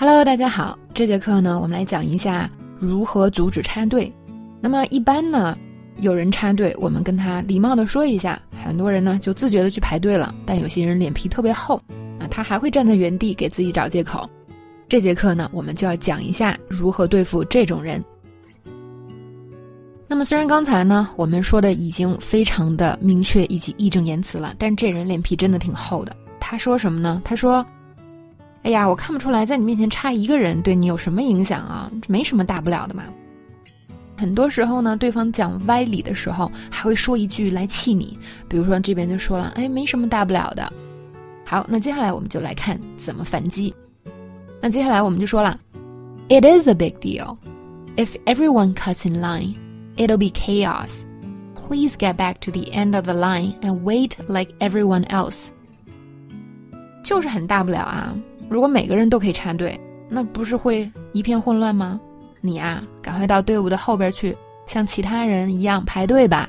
Hello，大家好，这节课呢，我们来讲一下如何阻止插队。那么一般呢，有人插队，我们跟他礼貌的说一下，很多人呢就自觉的去排队了。但有些人脸皮特别厚啊，他还会站在原地给自己找借口。这节课呢，我们就要讲一下如何对付这种人。那么虽然刚才呢，我们说的已经非常的明确以及义正言辞了，但这人脸皮真的挺厚的。他说什么呢？他说：“哎呀，我看不出来，在你面前插一个人对你有什么影响啊？这没什么大不了的嘛。”很多时候呢，对方讲歪理的时候，还会说一句来气你，比如说这边就说了：“哎，没什么大不了的。”好，那接下来我们就来看怎么反击。那接下来我们就说了：“It is a big deal. If everyone cuts in line.” It'll be chaos. Please get back to the end of the line and wait like everyone else. 就是很大不了啊！如果每个人都可以插队，那不是会一片混乱吗？你啊，赶快到队伍的后边去，像其他人一样排队吧。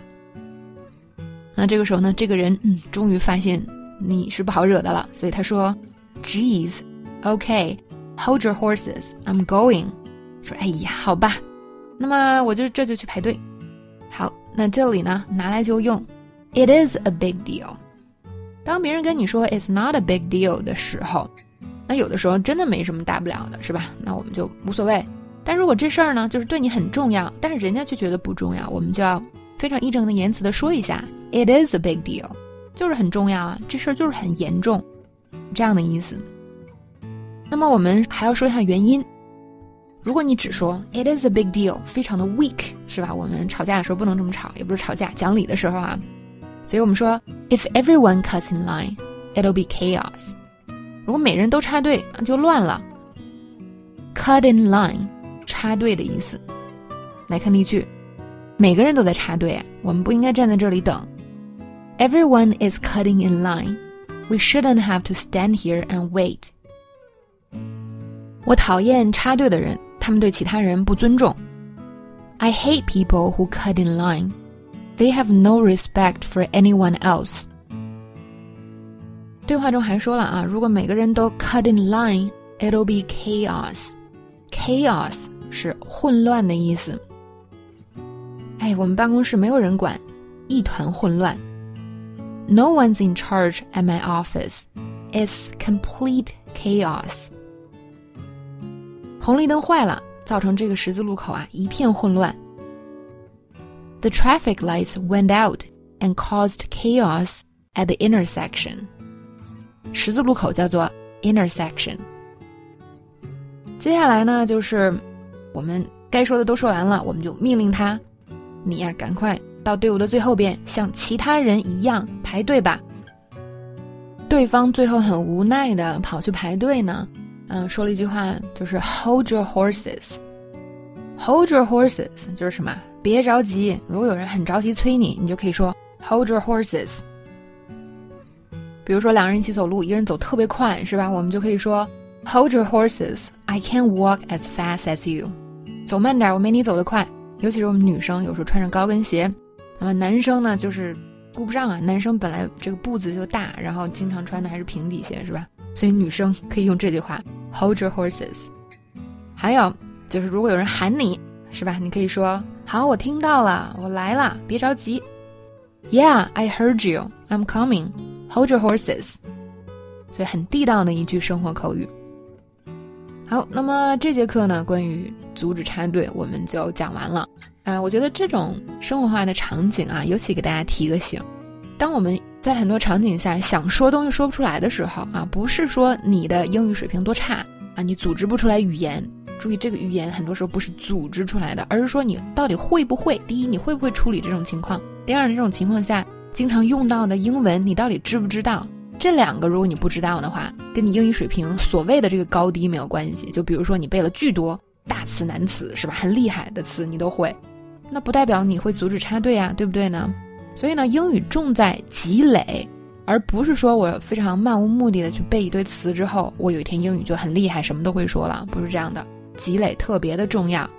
那这个时候呢，这个人嗯，终于发现你是不好惹的了，所以他说：“Geez, okay, hold your horses, I'm going。”说：“哎呀，好吧。”那么我就这就去排队。好，那这里呢拿来就用，It is a big deal。当别人跟你说 It's not a big deal 的时候，那有的时候真的没什么大不了的，是吧？那我们就无所谓。但如果这事儿呢，就是对你很重要，但是人家却觉得不重要，我们就要非常义正的言辞的说一下，It is a big deal，就是很重要啊，这事儿就是很严重，这样的意思。那么我们还要说一下原因。如果你只说 "It is a big deal"，非常的 weak，是吧？我们吵架的时候不能这么吵，也不是吵架，讲理的时候啊。所以我们说 "If everyone cuts in line, it'll be chaos"。如果每人都插队，就乱了。Cut in line，插队的意思。来看例句，每个人都在插队，我们不应该站在这里等。Everyone is cutting in line. We shouldn't have to stand here and wait. 我讨厌插队的人。他们对其他人不尊重。I hate people who cut in line. They have no respect for anyone else. 对话中还说了啊，如果每个人都 cut in line, it'll be chaos. Chaos 是混乱的意思。哎，我们办公室没有人管，一团混乱。No one's in charge at my office. It's complete chaos. 红绿灯坏了，造成这个十字路口啊一片混乱。The traffic lights went out and caused chaos at the intersection。 十字路口叫做 intersection。接下来呢，就是我们该说的都说完了，我们就命令他，你呀赶快到队伍的最后边，像其他人一样排队吧。对方最后很无奈的跑去排队呢。嗯，说了一句话，就是 “Hold your horses”。Hold your horses 就是什么？别着急。如果有人很着急催你，你就可以说 “Hold your horses”。比如说两个人一起走路，一个人走特别快，是吧？我们就可以说 “Hold your horses, I can't walk as fast as you”。走慢点，我没你走得快。尤其是我们女生，有时候穿着高跟鞋，那么男生呢，就是顾不上啊。男生本来这个步子就大，然后经常穿的还是平底鞋，是吧？所以女生可以用这句话。Hold your horses。还有就是，如果有人喊你，是吧？你可以说：“好，我听到了，我来了，别着急。” Yeah, I heard you. I'm coming. Hold your horses。所以很地道的一句生活口语。好，那么这节课呢，关于阻止插队，我们就讲完了。啊，我觉得这种生活化的场景啊，尤其给大家提个醒：当我们在很多场景下想说东西说不出来的时候啊，不是说你的英语水平多差啊，你组织不出来语言。注意，这个语言很多时候不是组织出来的，而是说你到底会不会。第一，你会不会处理这种情况？第二，这种情况下经常用到的英文，你到底知不知道？这两个如果你不知道的话，跟你英语水平所谓的这个高低没有关系。就比如说你背了巨多大词难词，是吧？很厉害的词你都会，那不代表你会阻止插队啊，对不对呢？所以呢，英语重在积累，而不是说我非常漫无目的的去背一堆词之后，我有一天英语就很厉害，什么都会说了，不是这样的。积累特别的重要。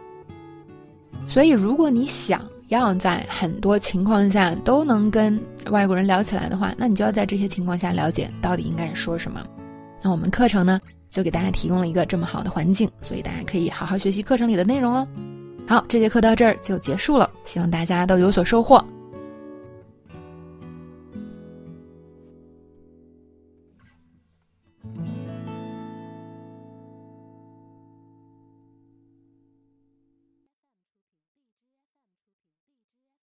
所以，如果你想要在很多情况下都能跟外国人聊起来的话，那你就要在这些情况下了解到底应该说什么。那我们课程呢，就给大家提供了一个这么好的环境，所以大家可以好好学习课程里的内容哦。好，这节课到这儿就结束了，希望大家都有所收获。